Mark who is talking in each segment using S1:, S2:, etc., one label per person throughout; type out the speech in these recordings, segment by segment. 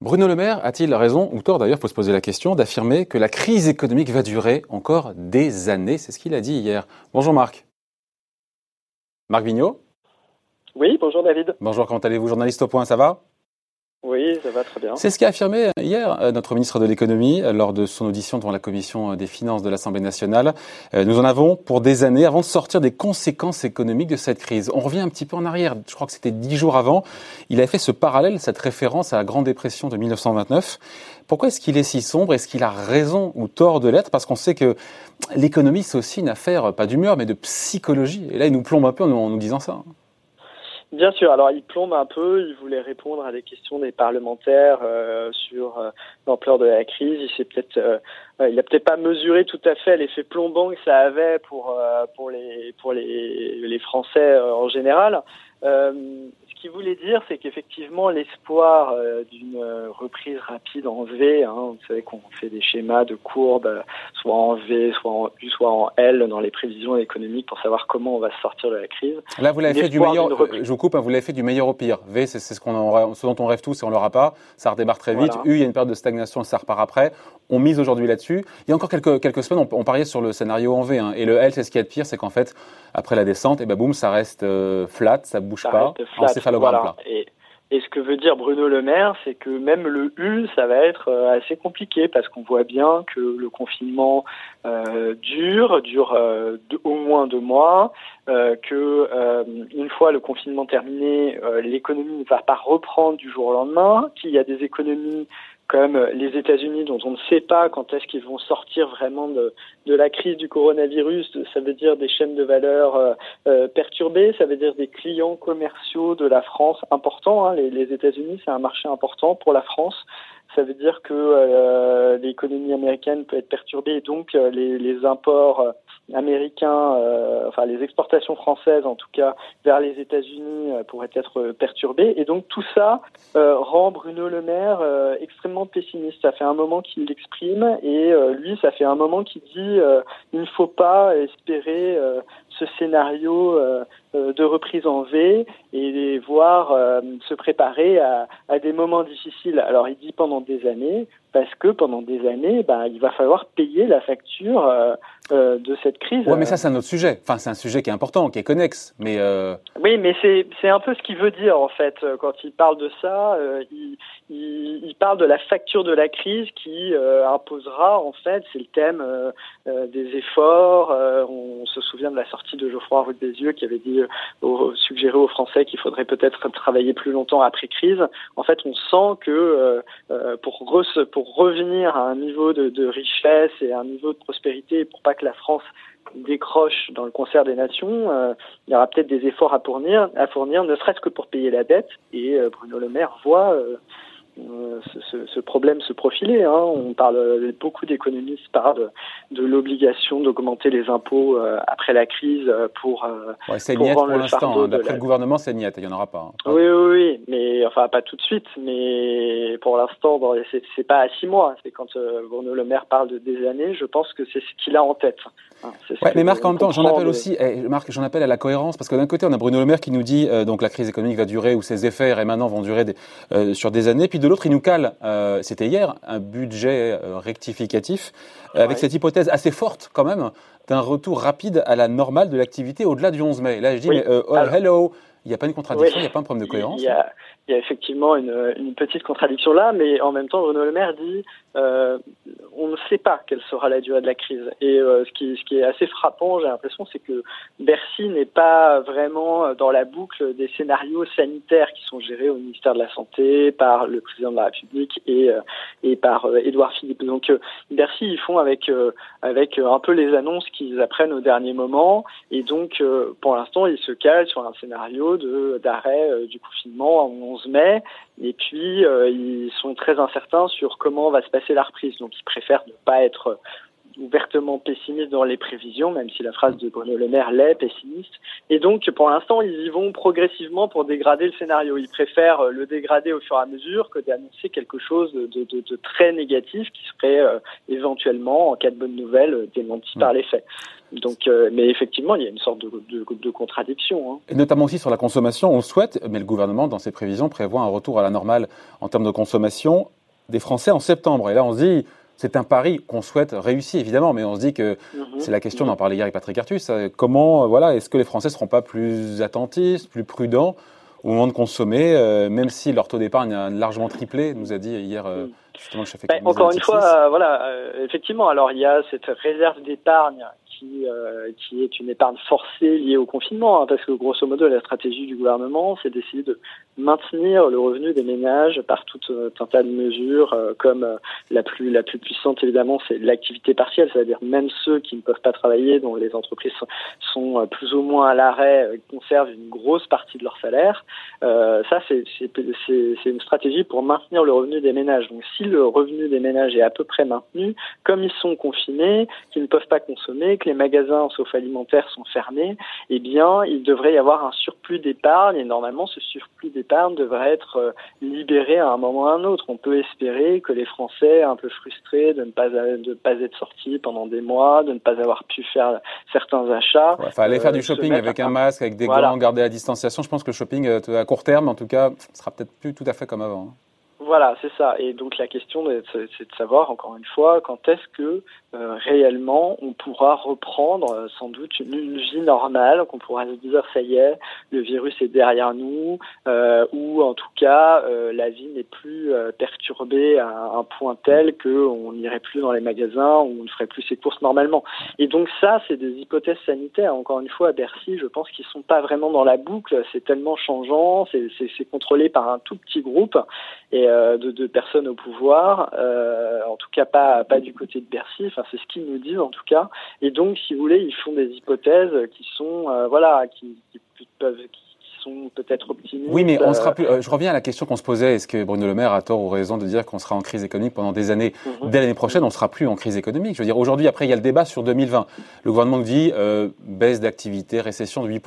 S1: Bruno Le Maire a-t-il raison, ou tort d'ailleurs, faut se poser la question, d'affirmer que la crise économique va durer encore des années? C'est ce qu'il a dit hier. Bonjour Marc. Marc Vignot
S2: Oui, bonjour David.
S1: Bonjour, comment allez-vous Journaliste au point, ça va?
S2: Oui, ça va très bien.
S1: C'est ce qu'a affirmé hier euh, notre ministre de l'économie euh, lors de son audition devant la commission euh, des finances de l'Assemblée nationale. Nous en avons pour des années avant de sortir des conséquences économiques de cette crise. On revient un petit peu en arrière. Je crois que c'était dix jours avant. Il a fait ce parallèle, cette référence à la Grande Dépression de 1929. Pourquoi est-ce qu'il est si sombre? Est-ce qu'il a raison ou tort de l'être? Parce qu'on sait que l'économie, c'est aussi une affaire, pas d'humeur, mais de psychologie. Et là, il nous plombe un peu en nous disant ça.
S2: Bien sûr. Alors, il plombe un peu. Il voulait répondre à des questions des parlementaires euh, sur euh, l'ampleur de la crise. Il s'est peut-être, euh, il a peut-être pas mesuré tout à fait l'effet plombant que ça avait pour pour les pour les les Français en général ce qu'il voulait dire, c'est qu'effectivement, l'espoir euh, d'une euh, reprise rapide en V, hein, vous savez qu'on fait des schémas de courbes, euh, soit en V, soit en U, soit en L dans les prévisions économiques pour savoir comment on va sortir de la crise.
S1: Là, vous l'avez fait du meilleur, je vous coupe, hein, vous l'avez fait du meilleur au pire. V, c'est ce, qu'on ce dont on rêve tous et on l'aura pas. Ça redémarre très vite. U, il y a une période de stagnation, ça repart après. On mise aujourd'hui là-dessus. Il y a encore quelques, quelques semaines, on, pariait sur le scénario en V. Hein, et le L, c'est ce qui est de pire, c'est qu'en fait, après la descente, et ben boum, ça reste flat, ça bouge pas.
S2: Et, et, ce que veut dire Bruno Le Maire, c'est que même le U, ça va être euh, assez compliqué parce qu'on voit bien que le confinement euh, dure, dure euh, au moins deux mois, euh, que une fois le confinement terminé, l'économie ne va pas reprendre du jour au lendemain, qu'il y a des économies comme les États-Unis, dont on ne sait pas quand est-ce qu'ils vont sortir vraiment de, la crise du coronavirus. Ça veut dire des chaînes de valeur euh, euh perturbées, ça veut dire des clients commerciaux de la France importants. Hein. Les États-Unis, c'est un marché important pour la France. Ça veut dire que euh, l'économie américaine peut être perturbée et donc euh, les, les, imports américains, enfin les exportations françaises en tout cas vers les États-Unis pourraient être perturbées. Et donc tout ça rend Bruno Le Maire extrêmement pessimiste. Ça fait un moment qu'il l'exprime et lui, ça fait un moment qu'il dit il ne faut pas espérer ce scénario euh, de reprise en V et voir euh, se préparer à, à, des moments difficiles. Alors il dit pendant des années, parce que pendant des années, ben, il va falloir payer la facture euh, euh de cette crise.
S1: Oui, mais ça c'est un autre sujet. Enfin, c'est un sujet qui est important, qui est connexe. Mais euh...
S2: oui, mais c'est un peu ce qu'il veut dire en fait quand il parle de ça. Il, il, il, parle de la facture de la crise qui imposera en fait, c'est le thème des efforts. on se souvient de la sortie de Geoffroy Roux des Yeux qui avait dit au, suggéré aux Français qu'il faudrait peut-être travailler plus longtemps après crise. En fait, on sent que pour, pour pour revenir à un niveau de, richesse et à un niveau de prospérité, pour pas que la France décroche dans le concert des nations, euh, il y aura peut-être des efforts à fournir, à fournir, ne serait-ce que pour payer la dette. Et euh, Bruno Le Maire voit euh, ce, ce, problème se profiler. Hein. On parle, beaucoup d'économistes parlent de, l'obligation d'augmenter les impôts euh, après la crise euh, pour.
S1: Ouais, c'est pour, pour l'instant. Hein. D'après le gouvernement, c'est niette. Il n'y en aura pas.
S2: Hein. Oui, oui, oui, mais enfin pas tout de suite. Mais pour l'instant, c'est pas à six mois. C'est quand Bruno Le Maire parle de des années. Je pense que c'est ce qu'il a en tête.
S1: Hein. Ouais, mais Marc, en même temps, j'en appelle aussi. Eh, Marc, j'en appelle à la cohérence parce que d'un côté, on a Bruno Le Maire qui nous dit donc la crise économique va durer ou ses effets maintenant vont durer des, sur des années. Puis de l'autre, il nous cale, euh, c'était hier, un budget euh, rectificatif, euh, avec cette hypothèse assez forte quand même d'un retour rapide à la normale de l'activité au-delà du 11 mai. Là, je dis, mais, oh, hello, il n'y a pas une contradiction, il n'y a pas un problème de cohérence
S2: Il y a, il y a effectivement une, une, petite contradiction là, mais en même temps, Bruno Le Maire dit euh, on ne sait pas quelle sera la durée de la crise. Et euh, ce, qui, ce qui est assez frappant, j'ai l'impression, c'est que Bercy n'est pas vraiment dans la boucle des scénarios sanitaires qui sont gérés au ministère de la Santé par le président de la République et, euh, et par euh, Édouard Philippe. Donc Bercy, ils font avec, avec un peu les annonces qu'ils apprennent au dernier moment. Et donc, pour l'instant, ils se calent sur un scénario d'arrêt du confinement en mai. Et puis, euh, ils sont très incertains sur comment va se passer la reprise. Donc, ils préfèrent ne pas être ouvertement pessimiste dans les prévisions, même si la phrase de Bruno Le Maire l'est pessimiste. Et donc, pour l'instant, ils y vont progressivement pour dégrader le scénario. Ils préfèrent le dégrader au fur et à mesure que d'annoncer quelque chose de, très négatif qui serait éventuellement, en cas de bonne nouvelle, démenti par les faits. Donc, euh, mais effectivement, il y a une sorte de, contradiction. Hein.
S1: Et notamment aussi sur la consommation, on souhaite, mais le gouvernement, dans ses prévisions, prévoit un retour à la normale en termes de consommation des Français en septembre. Et là, on se dit, c'est un pari qu'on souhaite réussir, évidemment, mais on se dit que mhm. c'est la question, on en parlait hier avec Patrick Artus, euh, comment, euh, voilà, est-ce que les Français ne seront pas plus attentifs, plus prudents au moment de consommer, même si leur taux d'épargne a largement triplé, nous a dit hier mhm. justement le chef
S2: ben, Encore une fois, voilà, effectivement, alors il y a cette réserve d'épargne qui, euh, qui est une épargne forcée liée au confinement, hein, parce que grosso modo la stratégie du gouvernement, c'est d'essayer de maintenir le revenu des ménages par tout euh, un tas de mesures, euh, comme euh, la plus la plus puissante évidemment, c'est l'activité partielle, c'est-à-dire même ceux qui ne peuvent pas travailler, dont les entreprises sont, plus ou moins à l'arrêt, conservent une grosse partie de leur salaire. ça, c'est c'est une stratégie pour maintenir le revenu des ménages. Donc, si le revenu des ménages est à peu près maintenu, comme ils sont confinés, qu'ils ne peuvent pas consommer, que les magasins, sauf alimentaires, sont fermés, eh bien, il devrait y avoir un surplus d'épargne et normalement, ce surplus d'épargne l'épargne devrait être euh, libérée à un moment ou à un autre. On peut espérer que les Français, un peu frustrés de ne pas, de pas être sortis pendant des mois, de ne pas avoir pu faire certains achats.
S1: Fallait aller faire du euh, shopping avec un masque, avec des gants, garder la distanciation. Je pense que le shopping, euh, à court terme, en tout cas, sera peut-être plus tout à fait comme avant. Hein.
S2: Voilà, c'est ça. Et donc la question, c'est de savoir, encore une fois, quand est-ce que euh, réellement on pourra reprendre euh, sans doute une, vie normale, qu'on pourra se dire, ça y est, le virus est derrière nous, euh, ou en tout cas, la vie n'est plus perturbée à un point tel qu'on n'irait plus dans les magasins, ou on ne ferait plus ses courses normalement. Et donc ça, c'est des hypothèses sanitaires. Encore une fois, à Bercy, je pense qu'ils sont pas vraiment dans la boucle. C'est tellement changeant, c'est contrôlé par un tout petit groupe. Et de, de, personnes au pouvoir, euh, en tout cas pas pas du côté de Bercy. Enfin, c'est ce qu'ils nous disent en tout cas. Et donc, si vous voulez, ils font des hypothèses qui sont euh, voilà, qui, qui peuvent qui sont peut-être optimistes.
S1: Oui, mais on sera plus. je reviens à la question qu'on se posait. Est-ce que Bruno Le Maire a tort ou raison de dire qu'on sera en crise économique pendant des années mhm. Dès l'année prochaine, on sera plus en crise économique. Je veux dire, aujourd'hui, après, il y a le débat sur 2020. Le gouvernement dit euh, baisse d'activité, récession de 8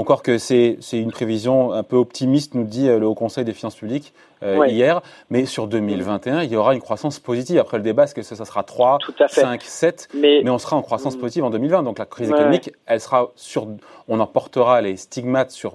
S1: encore que c'est une prévision un peu optimiste, nous dit euh, le Haut Conseil des finances publiques euh, hier. Mais sur 2021, il y aura une croissance positive. Après le débat, est-ce que ça, sera 3, 5, 7 mais, on sera en croissance mm. positive en 2020. Donc la crise économique, elle sera sur, on en portera les stigmates sur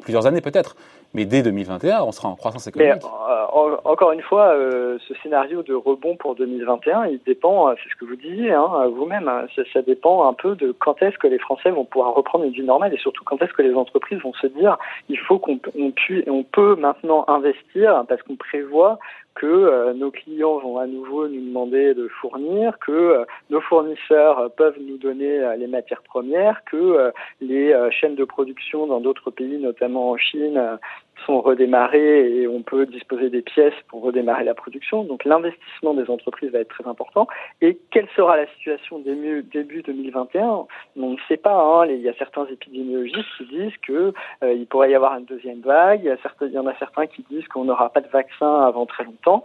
S1: plusieurs années peut-être. Mais dès 2021, on sera en croissance économique. Mais,
S2: euh, encore une fois, euh, ce scénario de rebond pour 2021, il dépend, euh, c'est ce que vous disiez hein, vous-même, hein, ça, dépend un peu de quand est-ce que les Français vont pouvoir reprendre une vie normale et surtout quand est-ce que les entreprises vont se dire il faut qu'on on, on peut maintenant investir parce qu'on prévoit que euh, nos clients vont à nouveau nous demander de fournir, que euh, nos fournisseurs peuvent nous donner les matières premières, que les chaînes de production dans d'autres pays, notamment en Chine, sont redémarrées et on peut disposer des pièces pour redémarrer la production. Donc l'investissement des entreprises va être très important. Et quelle sera la situation début, début 2021 On ne sait pas. Hein. Il y a certains épidémiologistes qui disent que il pourrait y avoir une deuxième vague. Il y, il y en a certains qui disent qu'on n'aura pas de vaccin avant très longtemps.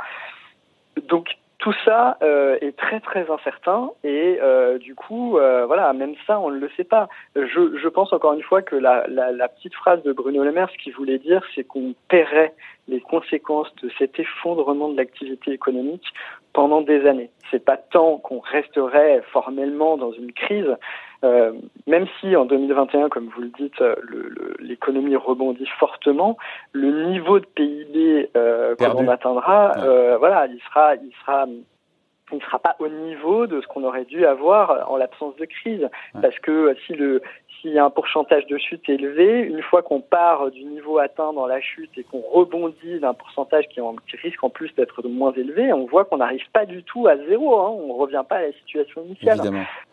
S2: Donc tout ça euh, est très très incertain et euh, du coup, euh, voilà, même ça, on ne le sait pas. Je, pense encore une fois que la, la, la, petite phrase de Bruno Le Maire, ce qu'il voulait dire, c'est qu'on paierait les conséquences de cet effondrement de l'activité économique pendant des années. C'est pas tant qu'on resterait formellement dans une crise, euh, même si en 2021, comme vous le dites, l'économie rebondit fortement, le niveau de PIB euh, qu'on atteindra, euh, voilà, il sera, il sera il ne sera pas au niveau de ce qu'on aurait dû avoir en l'absence de crise. Parce que si le, s'il y a un pourcentage de chute élevé, une fois qu'on part du niveau atteint dans la chute et qu'on rebondit d'un pourcentage qui, risque en plus d'être moins élevé, on voit qu'on n'arrive pas du tout à zéro. Hein. On ne revient pas à la situation initiale.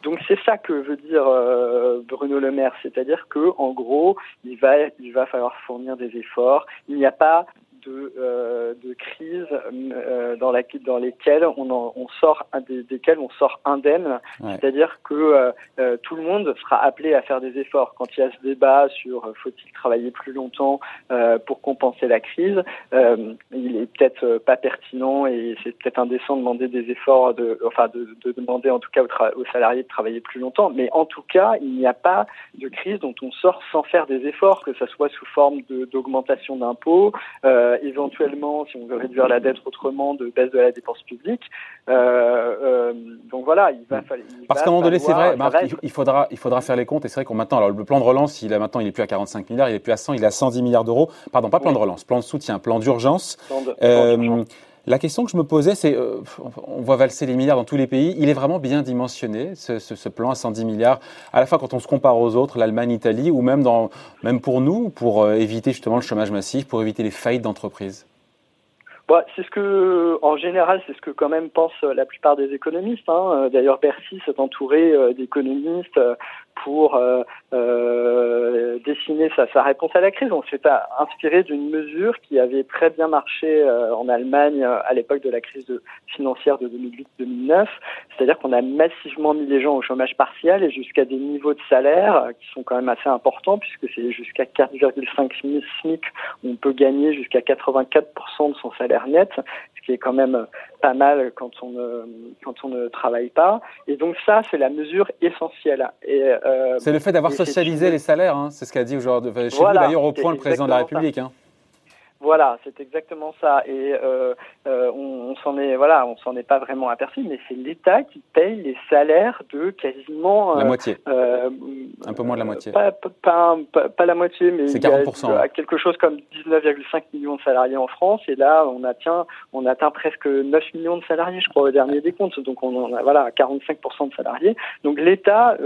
S2: Donc c'est ça que veut dire euh, Bruno Le Maire, c'est-à-dire que en gros, il va, il va falloir fournir des efforts. Il n'y a pas de, euh, de crises euh, dans, la, dans lesquelles on, on sort des, desquelles on sort indemne, c'est-à-dire que euh, tout le monde sera appelé à faire des efforts. Quand il y a ce débat sur faut-il travailler plus longtemps pour compenser la crise, il est peut-être pas pertinent et c'est peut-être indécent de demander des efforts, de, enfin de, de demander en tout cas aux, aux salariés de travailler plus longtemps. Mais en tout cas, il n'y a pas de crise dont on sort sans faire des efforts, que ce soit sous forme d'augmentation d'impôts, euh, éventuellement, si on veut réduire la dette autrement, de baisse de la dépense publique. Euh, euh, donc voilà, il va falloir.
S1: Parce qu'à un moment donné, c'est vrai, il, faudra, il faudra faire les comptes. Et c'est vrai qu'on maintenant, alors le plan de relance, il a maintenant, il est plus à 45 milliards, il est plus à 100, il est à 110 milliards d'euros. Pardon, pas plan de relance, plan de soutien, plan d'urgence. La question que je me posais, c'est, euh, on voit valser les milliards dans tous les pays, il est vraiment bien dimensionné, ce, plan à 110 milliards, à la fois quand on se compare aux autres, l'Allemagne, l'Italie, ou même, pour nous, pour euh, éviter justement le chômage massif, pour éviter les faillites d'entreprises
S2: Bon, c'est ce que, en général, c'est ce que quand même pensent la plupart des économistes. Hein. D'ailleurs, Bercy s'est entouré euh, d'économistes pour euh, euh, dessiner sa, sa, réponse à la crise. On s'est inspiré d'une mesure qui avait très bien marché euh, en Allemagne euh, à l'époque de la crise financière de 2008-2009, c'est-à-dire qu'on a massivement mis les gens au chômage partiel et jusqu'à des niveaux de salaire qui sont quand même assez importants puisque c'est jusqu'à 4,5 SMIC, on peut gagner jusqu'à 84% de son salaire net, ce qui est quand même pas mal quand on ne, quand on ne travaille pas. Et donc ça, c'est la mesure essentielle.
S1: C'est le fait d'avoir socialisé les salaires, hein. c'est ce qu'a dit aujourd'hui, chez vous d'ailleurs au point le président de la République. Hein.
S2: Voilà, c'est exactement ça. Et euh, euh, on, on s'en est, voilà, on s'en est pas vraiment aperçu, mais c'est l'État qui paye les salaires de quasiment
S1: la moitié, un peu moins de la moitié.
S2: Pas, pas, pas, la moitié, mais
S1: c'est 40
S2: il y a quelque chose comme 19,5 millions de salariés en France. Et là, on atteint, on atteint presque 9 millions de salariés, je crois, au dernier des comptes. Donc on en a, voilà, 45% de salariés. Donc l'État,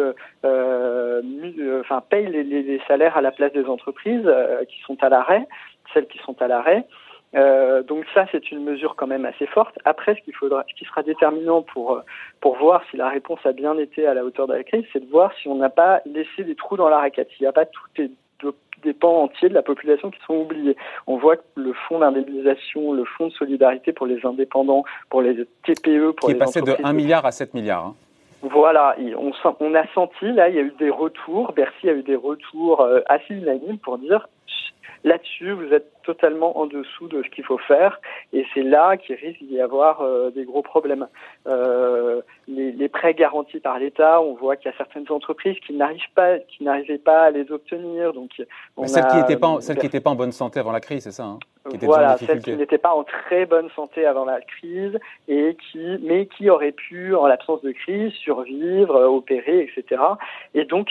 S2: enfin, paye les, les, les, salaires à la place des entreprises qui sont à l'arrêt celles qui sont à l'arrêt. Euh, donc ça, c'est une mesure quand même assez forte. Après, ce qu'il faudra, ce qui sera déterminant pour pour voir si la réponse a bien été à la hauteur de la crise, c'est de voir si on n'a pas laissé des trous dans la raquette. S'il n'y a pas tous les des pans entiers de la population qui sont oubliés. On voit que le fonds d'indemnisation, le fonds de solidarité pour les indépendants, pour les TPE, pour
S1: qui
S2: est
S1: passé de 1 milliard à 7 milliards. Hein.
S2: Voilà, on, on, a senti, là, il y a eu des retours, Bercy a eu des retours euh, assez unanimes pour dire Là-dessus, vous êtes totalement en dessous de ce qu'il faut faire, et c'est là qu'il risque d'y avoir euh, des gros problèmes. Euh, les, les, prêts garantis par l'État, on voit qu'il y a certaines entreprises qui n'arrivent pas, qui n'arrivaient pas à les obtenir. Donc,
S1: on celles qui n'étaient pas, celles qui n'étaient pas en bonne santé avant la crise, c'est ça hein,
S2: qui Voilà, celles qui n'étaient pas en très bonne santé avant la crise et qui, mais qui auraient pu, en l'absence de crise, survivre, opérer, etc. Et donc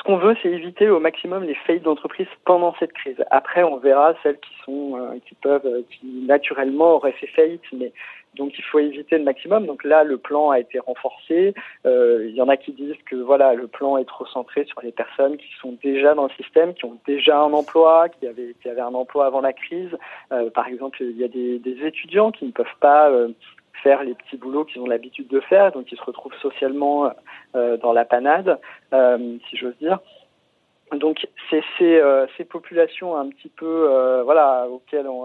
S2: ce qu'on veut, c'est éviter au maximum les faillites d'entreprise pendant cette crise. Après, on verra celles qui sont, euh, qui peuvent, euh, qui naturellement auraient fait faillite, mais donc il faut éviter le maximum. Donc là, le plan a été renforcé. Euh, il y en a qui disent que voilà, le plan est trop centré sur les personnes qui sont déjà dans le système, qui ont déjà un emploi, qui avaient, qui avaient un emploi avant la crise. Euh, par exemple, il y a des, des étudiants qui ne peuvent pas euh, faire les petits boulots qu'ils ont l'habitude de faire, donc ils se retrouvent socialement euh, dans la panade, euh, si j'ose dire. Donc c'est ces, euh, ces populations un petit peu voilà auxquelles on,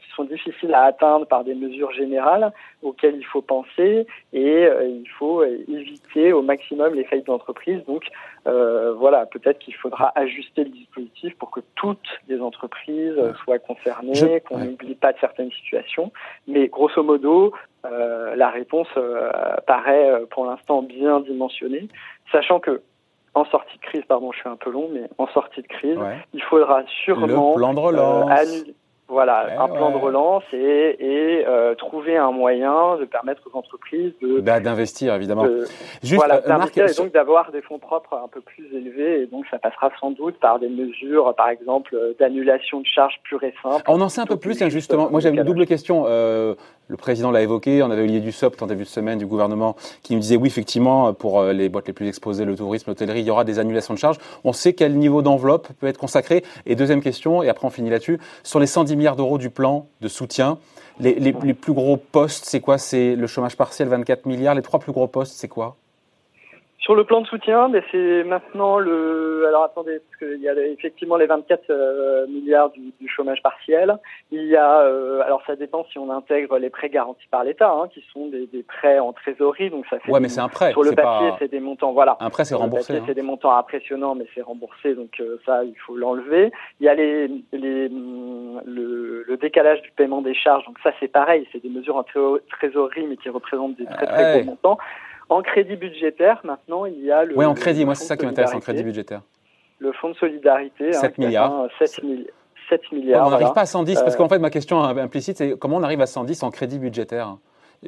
S2: qui sont difficiles à atteindre par des mesures générales auxquelles il faut penser et il faut éviter au maximum les faillites d'entreprise. Donc voilà peut-être qu'il faudra ajuster le dispositif pour que toutes les entreprises soient concernées, qu'on n'oublie pas de certaines situations. Mais grosso modo la réponse paraît pour l'instant bien dimensionnée, sachant que en sortie de crise, pardon, je suis un peu long, mais en sortie de crise, il faudra sûrement
S1: le plan de relance.
S2: annuler, voilà, un plan de relance et, et euh, trouver un moyen de permettre aux entreprises de
S1: bah, d'investir évidemment.
S2: De, Juste, voilà, euh, Marc, et donc d'avoir des fonds propres un peu plus élevés et donc ça passera sans doute par des mesures, par exemple d'annulation de charges pures et simples.
S1: On en sait un peu plus, hein, justement. Moi j'avais une double question. Euh, le président l'a évoqué, on avait Olivier Dussopt en début de semaine du gouvernement qui nous disait oui effectivement pour euh, les boîtes les plus exposées, le tourisme, l'hôtellerie, il y aura des annulations de charges. On sait quel niveau d'enveloppe peut être consacré. Et deuxième question, et après on finit là-dessus, sur les 110 milliards d'euros du plan de soutien, les, plus gros postes, c'est quoi? C'est le chômage partiel, 24 milliards. Les trois plus gros postes, c'est quoi?
S2: Sur le plan de soutien, mais c'est maintenant le. Alors attendez, parce qu'il y a effectivement les 24 euh, milliards du, du, chômage partiel. Il y a, euh, alors ça dépend si on intègre les prêts garantis par l'État, hein, qui sont des, des, prêts en trésorerie, donc ça fait.
S1: Ouais, mais c'est un prêt.
S2: Sur le papier, c'est des montants, voilà.
S1: Un prêt, c'est remboursé. Hein.
S2: C'est des montants impressionnants, mais c'est remboursé, donc euh, ça, il faut l'enlever. Il y a les, les le, le, décalage du paiement des charges, donc ça, c'est pareil, c'est des mesures en trésorerie, mais qui représentent des très très
S1: ouais.
S2: gros montants. En crédit budgétaire, maintenant, il y a le.
S1: Oui, en crédit, moi, c'est ça qui m'intéresse en crédit budgétaire.
S2: Le fonds de solidarité.
S1: 7
S2: hein,
S1: milliards.
S2: 7, 7 milliards.
S1: on n'arrive
S2: voilà.
S1: pas à 110, parce
S2: Euh,
S1: qu'en fait, ma question implicite, c'est comment on arrive à 110 en crédit budgétaire?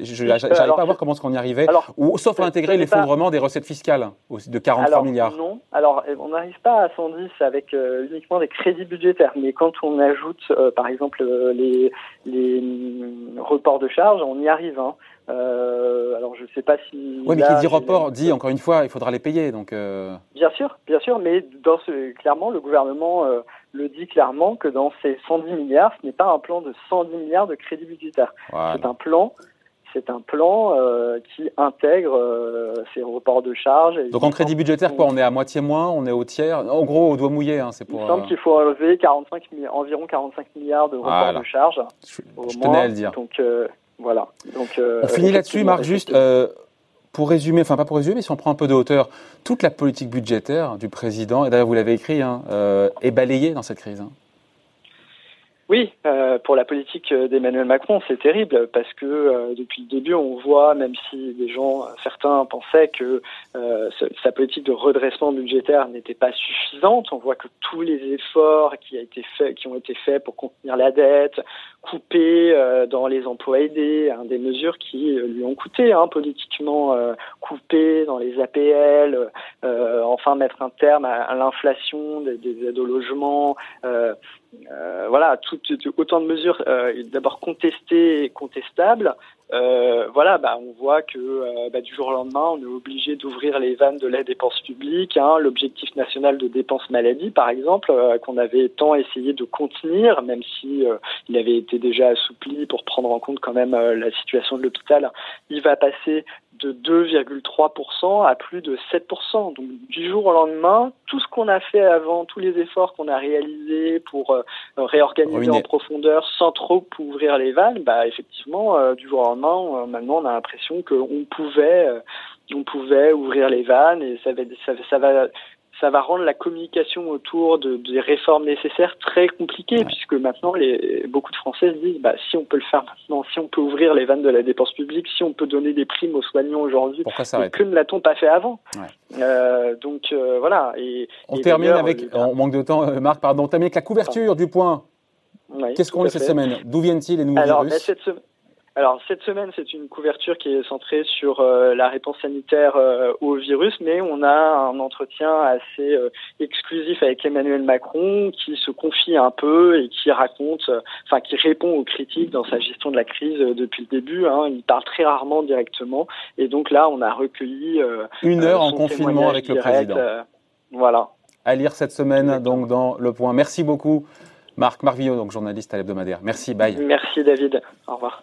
S1: Je n'arrive pas à voir comment est-ce qu'on y arrivait,
S2: alors,
S1: ou sauf à
S2: ce-
S1: intégrer
S2: ce
S1: l'effondrement des recettes fiscales aussi, de 43
S2: alors,
S1: milliards.
S2: Non, alors euh, on n'arrive pas à 110 avec euh, uniquement des crédits budgétaires, mais quand on ajoute euh, par exemple euh, les, les hum, reports de charges, on y arrive. Hein. Euh, alors je sais pas si.
S1: Oui, mais qui dit report dit encore une fois, il faudra les payer. Donc, euh,
S2: Bien sûr, bien sûr, mais dans ce, clairement, le gouvernement euh, le dit clairement que dans ces 110 milliards, ce n'est pas un plan de 110 milliards de crédits budgétaires.
S1: voilà.
S2: C'est un plan, c'est un plan qui intègre ces reports de charges. Et
S1: Donc en crédit budgétaire, quoi On est à moitié moins, on est au tiers. En gros, au doigt mouillé, hein, c'est
S2: Il semble qu'il faut enlever 45, mi- environ 45 milliards de reports
S1: Voilà.
S2: de charges.
S1: je
S2: Au
S1: je tenais à le dire.
S2: Donc voilà. Donc euh,
S1: On finit là-dessus, Marc, juste euh, pour résumer, enfin pas pour résumer, mais si on prend un peu de hauteur, toute la politique budgétaire du président, et d'ailleurs vous l'avez écrit, hein, euh, est balayée dans cette crise. hein.
S2: Oui, euh, pour la politique d'Emmanuel Macron, c'est terrible parce que euh, depuis le début, on voit, même si des gens, certains pensaient que euh, sa politique de redressement budgétaire n'était pas suffisante, on voit que tous les efforts qui, a été fait, qui ont été faits pour contenir la dette, couper euh, dans les emplois aidés, hein, des mesures qui euh, lui ont coûté hein, politiquement, euh, couper dans les APL, enfin mettre un terme à, à l'inflation des, des aides au logement. Euh, voilà, tout- autant de mesures euh, d'abord contestées et contestables. Euh, voilà, bah, on voit que euh, bah, du jour au lendemain, on est obligé d'ouvrir les vannes de la dépense publique. Hein, L'objectif national de dépense maladie, par exemple, euh, qu'on avait tant essayé de contenir, même si euh, il avait été déjà assoupli pour prendre en compte quand même euh, la situation de l'hôpital, il va passer de 2,3% à plus de 7%. Donc du jour au lendemain, tout ce qu'on a fait avant, tous les efforts qu'on a réalisés pour réorganiser
S1: Ruiné.
S2: en profondeur sans trop ouvrir les vannes, bah effectivement, euh, du jour au lendemain, euh, maintenant on a l'impression qu'on pouvait, euh, on pouvait ouvrir les vannes et ça va, ça, ça va ça va rendre la communication autour de, des réformes nécessaires très compliquée,
S1: Ouais.
S2: puisque maintenant, les, beaucoup de Français se disent, bah, si on peut le faire maintenant, si on peut ouvrir les vannes de la dépense publique, si on peut donner des primes aux soignants aujourd'hui, que ne l'a-t-on pas fait avant?
S1: Ouais.
S2: Euh, Donc euh, voilà. Et,
S1: On
S2: et
S1: termine avec, on manque de temps, Marc, pardon, on termine avec la couverture du point. Qu'est-ce qu'on lit cette semaine? D'où viennent-ils les nouveaux
S2: Alors, bah,
S1: virus
S2: cette semaine. Alors cette semaine, c'est une couverture qui est centrée sur euh, la réponse sanitaire euh, au virus, mais on a un entretien assez euh, exclusif avec Emmanuel Macron qui se confie un peu et qui raconte, enfin qui répond aux critiques dans sa gestion de la crise depuis le début. Hein. Il parle très rarement directement, et donc là, on a recueilli
S1: Une heure en confinement avec le président.
S2: voilà.
S1: À lire cette semaine, donc dans Le Point. Merci beaucoup, Marc. Marc Villot, donc journaliste à l'hebdomadaire. Merci, bye.
S2: Merci David. Au revoir.